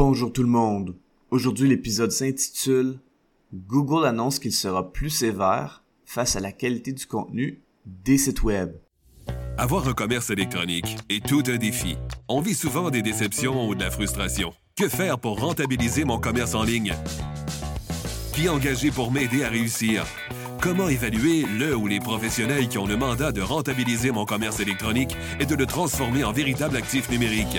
Bonjour tout le monde. Aujourd'hui l'épisode s'intitule Google annonce qu'il sera plus sévère face à la qualité du contenu des sites web. Avoir un commerce électronique est tout un défi. On vit souvent des déceptions ou de la frustration. Que faire pour rentabiliser mon commerce en ligne? Qui engager pour m'aider à réussir? Comment évaluer le ou les professionnels qui ont le mandat de rentabiliser mon commerce électronique et de le transformer en véritable actif numérique?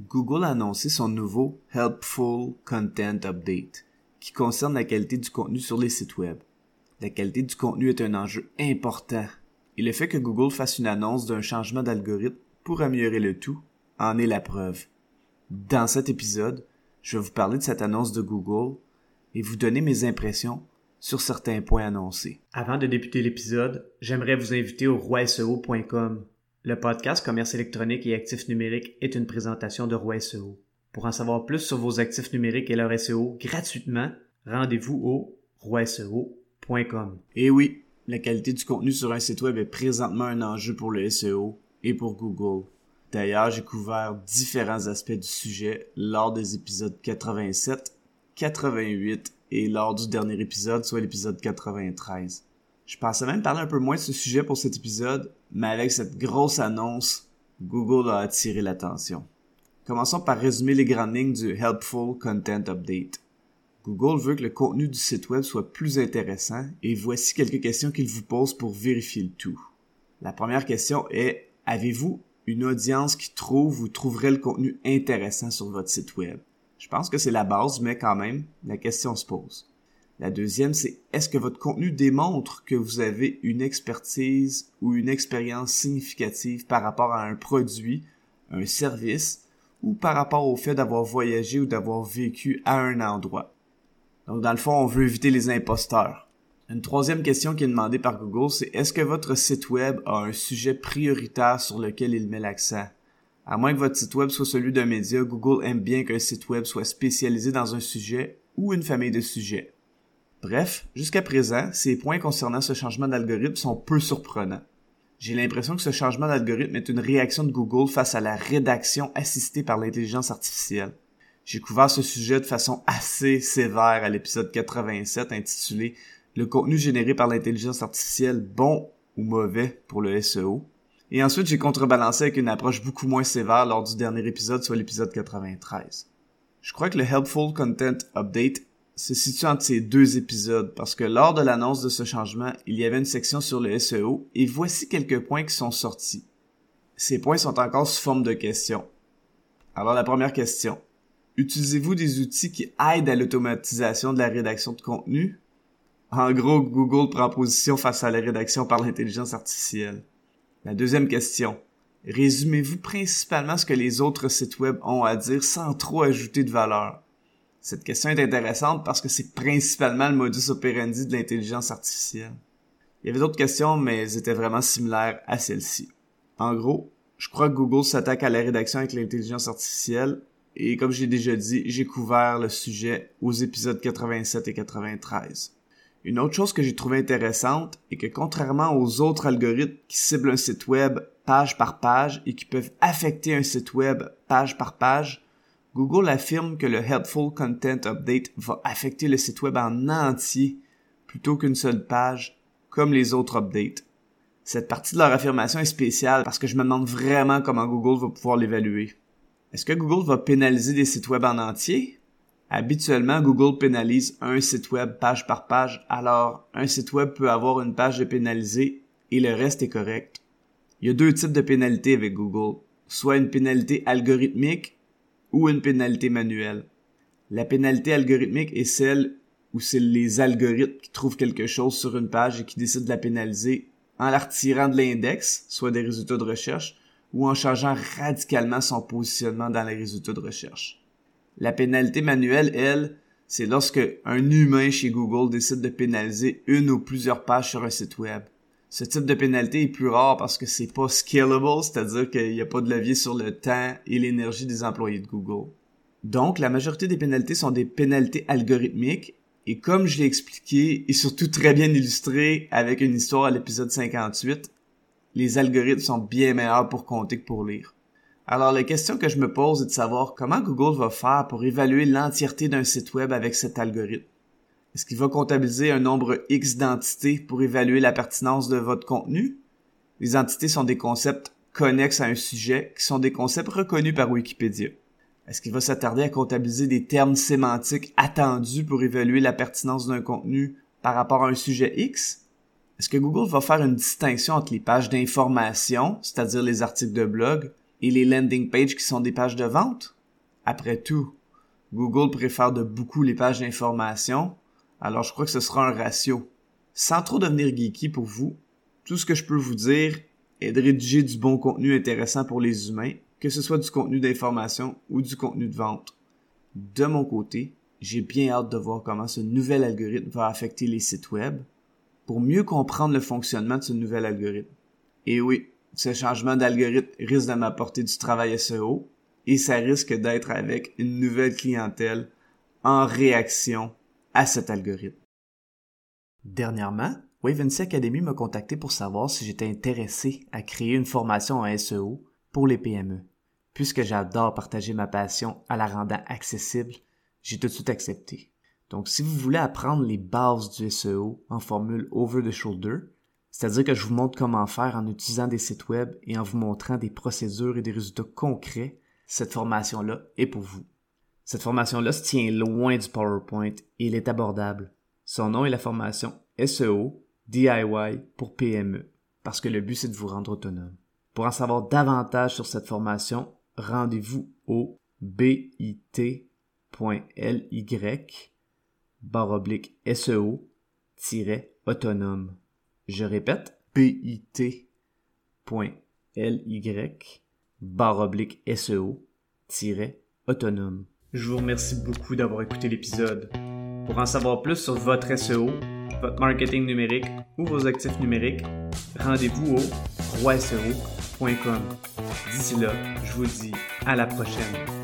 Google a annoncé son nouveau Helpful Content Update qui concerne la qualité du contenu sur les sites web. La qualité du contenu est un enjeu important et le fait que Google fasse une annonce d'un changement d'algorithme pour améliorer le tout en est la preuve. Dans cet épisode, je vais vous parler de cette annonce de Google et vous donner mes impressions sur certains points annoncés. Avant de débuter l'épisode, j'aimerais vous inviter au roiseo.com. Le podcast Commerce électronique et actifs numériques est une présentation de Roi SEO. Pour en savoir plus sur vos actifs numériques et leur SEO gratuitement, rendez-vous au roiseo.com. Et oui, la qualité du contenu sur un site web est présentement un enjeu pour le SEO et pour Google. D'ailleurs, j'ai couvert différents aspects du sujet lors des épisodes 87, 88 et lors du dernier épisode, soit l'épisode 93. Je pensais même parler un peu moins de ce sujet pour cet épisode, mais avec cette grosse annonce, Google a attiré l'attention. Commençons par résumer les grandes lignes du Helpful Content Update. Google veut que le contenu du site web soit plus intéressant et voici quelques questions qu'il vous pose pour vérifier le tout. La première question est Avez-vous une audience qui trouve ou trouverait le contenu intéressant sur votre site web? Je pense que c'est la base, mais quand même, la question se pose. La deuxième, c'est est-ce que votre contenu démontre que vous avez une expertise ou une expérience significative par rapport à un produit, un service, ou par rapport au fait d'avoir voyagé ou d'avoir vécu à un endroit? Donc dans le fond, on veut éviter les imposteurs. Une troisième question qui est demandée par Google, c'est est-ce que votre site web a un sujet prioritaire sur lequel il met l'accent? À moins que votre site web soit celui d'un média, Google aime bien qu'un site web soit spécialisé dans un sujet ou une famille de sujets. Bref, jusqu'à présent, ces points concernant ce changement d'algorithme sont peu surprenants. J'ai l'impression que ce changement d'algorithme est une réaction de Google face à la rédaction assistée par l'intelligence artificielle. J'ai couvert ce sujet de façon assez sévère à l'épisode 87 intitulé le contenu généré par l'intelligence artificielle bon ou mauvais pour le SEO. Et ensuite, j'ai contrebalancé avec une approche beaucoup moins sévère lors du dernier épisode, soit l'épisode 93. Je crois que le Helpful Content Update se situe entre ces deux épisodes parce que lors de l'annonce de ce changement, il y avait une section sur le SEO et voici quelques points qui sont sortis. Ces points sont encore sous forme de questions. Alors la première question. Utilisez-vous des outils qui aident à l'automatisation de la rédaction de contenu? En gros, Google prend position face à la rédaction par l'intelligence artificielle. La deuxième question. Résumez-vous principalement ce que les autres sites web ont à dire sans trop ajouter de valeur. Cette question est intéressante parce que c'est principalement le modus operandi de l'intelligence artificielle. Il y avait d'autres questions, mais elles étaient vraiment similaires à celle-ci. En gros, je crois que Google s'attaque à la rédaction avec l'intelligence artificielle, et comme j'ai déjà dit, j'ai couvert le sujet aux épisodes 87 et 93. Une autre chose que j'ai trouvé intéressante est que contrairement aux autres algorithmes qui ciblent un site web page par page et qui peuvent affecter un site web page par page, Google affirme que le Helpful Content Update va affecter le site web en entier plutôt qu'une seule page, comme les autres updates. Cette partie de leur affirmation est spéciale parce que je me demande vraiment comment Google va pouvoir l'évaluer. Est-ce que Google va pénaliser des sites web en entier? Habituellement, Google pénalise un site web page par page, alors un site web peut avoir une page de pénalisée et le reste est correct. Il y a deux types de pénalités avec Google, soit une pénalité algorithmique ou une pénalité manuelle. La pénalité algorithmique est celle où c'est les algorithmes qui trouvent quelque chose sur une page et qui décident de la pénaliser en la retirant de l'index, soit des résultats de recherche, ou en changeant radicalement son positionnement dans les résultats de recherche. La pénalité manuelle, elle, c'est lorsque un humain chez Google décide de pénaliser une ou plusieurs pages sur un site web. Ce type de pénalité est plus rare parce que c'est pas scalable, c'est-à-dire qu'il n'y a pas de levier sur le temps et l'énergie des employés de Google. Donc, la majorité des pénalités sont des pénalités algorithmiques et comme je l'ai expliqué et surtout très bien illustré avec une histoire à l'épisode 58, les algorithmes sont bien meilleurs pour compter que pour lire. Alors la question que je me pose est de savoir comment Google va faire pour évaluer l'entièreté d'un site web avec cet algorithme? Est-ce qu'il va comptabiliser un nombre X d'entités pour évaluer la pertinence de votre contenu? Les entités sont des concepts connexes à un sujet qui sont des concepts reconnus par Wikipédia. Est-ce qu'il va s'attarder à comptabiliser des termes sémantiques attendus pour évaluer la pertinence d'un contenu par rapport à un sujet X? Est-ce que Google va faire une distinction entre les pages d'information, c'est-à-dire les articles de blog, et les landing pages qui sont des pages de vente? Après tout, Google préfère de beaucoup les pages d'information, alors je crois que ce sera un ratio. Sans trop devenir geeky pour vous, tout ce que je peux vous dire est de rédiger du bon contenu intéressant pour les humains, que ce soit du contenu d'information ou du contenu de vente. De mon côté, j'ai bien hâte de voir comment ce nouvel algorithme va affecter les sites web pour mieux comprendre le fonctionnement de ce nouvel algorithme. Et oui, ce changement d'algorithme risque de m'apporter du travail SEO et ça risque d'être avec une nouvelle clientèle en réaction à cet algorithme. Dernièrement, Wavency Academy m'a contacté pour savoir si j'étais intéressé à créer une formation en SEO pour les PME. Puisque j'adore partager ma passion en la rendant accessible, j'ai tout de suite accepté. Donc si vous voulez apprendre les bases du SEO en formule over the shoulder, c'est-à-dire que je vous montre comment faire en utilisant des sites web et en vous montrant des procédures et des résultats concrets. Cette formation-là est pour vous. Cette formation-là se tient loin du PowerPoint et elle est abordable. Son nom est la formation SEO DIY pour PME, parce que le but c'est de vous rendre autonome. Pour en savoir davantage sur cette formation, rendez-vous au bit.ly barre oblique SEO-autonome. Je répète, bit.ly barre oblique SEO-autonome. Je vous remercie beaucoup d'avoir écouté l'épisode. Pour en savoir plus sur votre SEO, votre marketing numérique ou vos actifs numériques, rendez-vous au roiseo.com. D'ici là, je vous dis à la prochaine.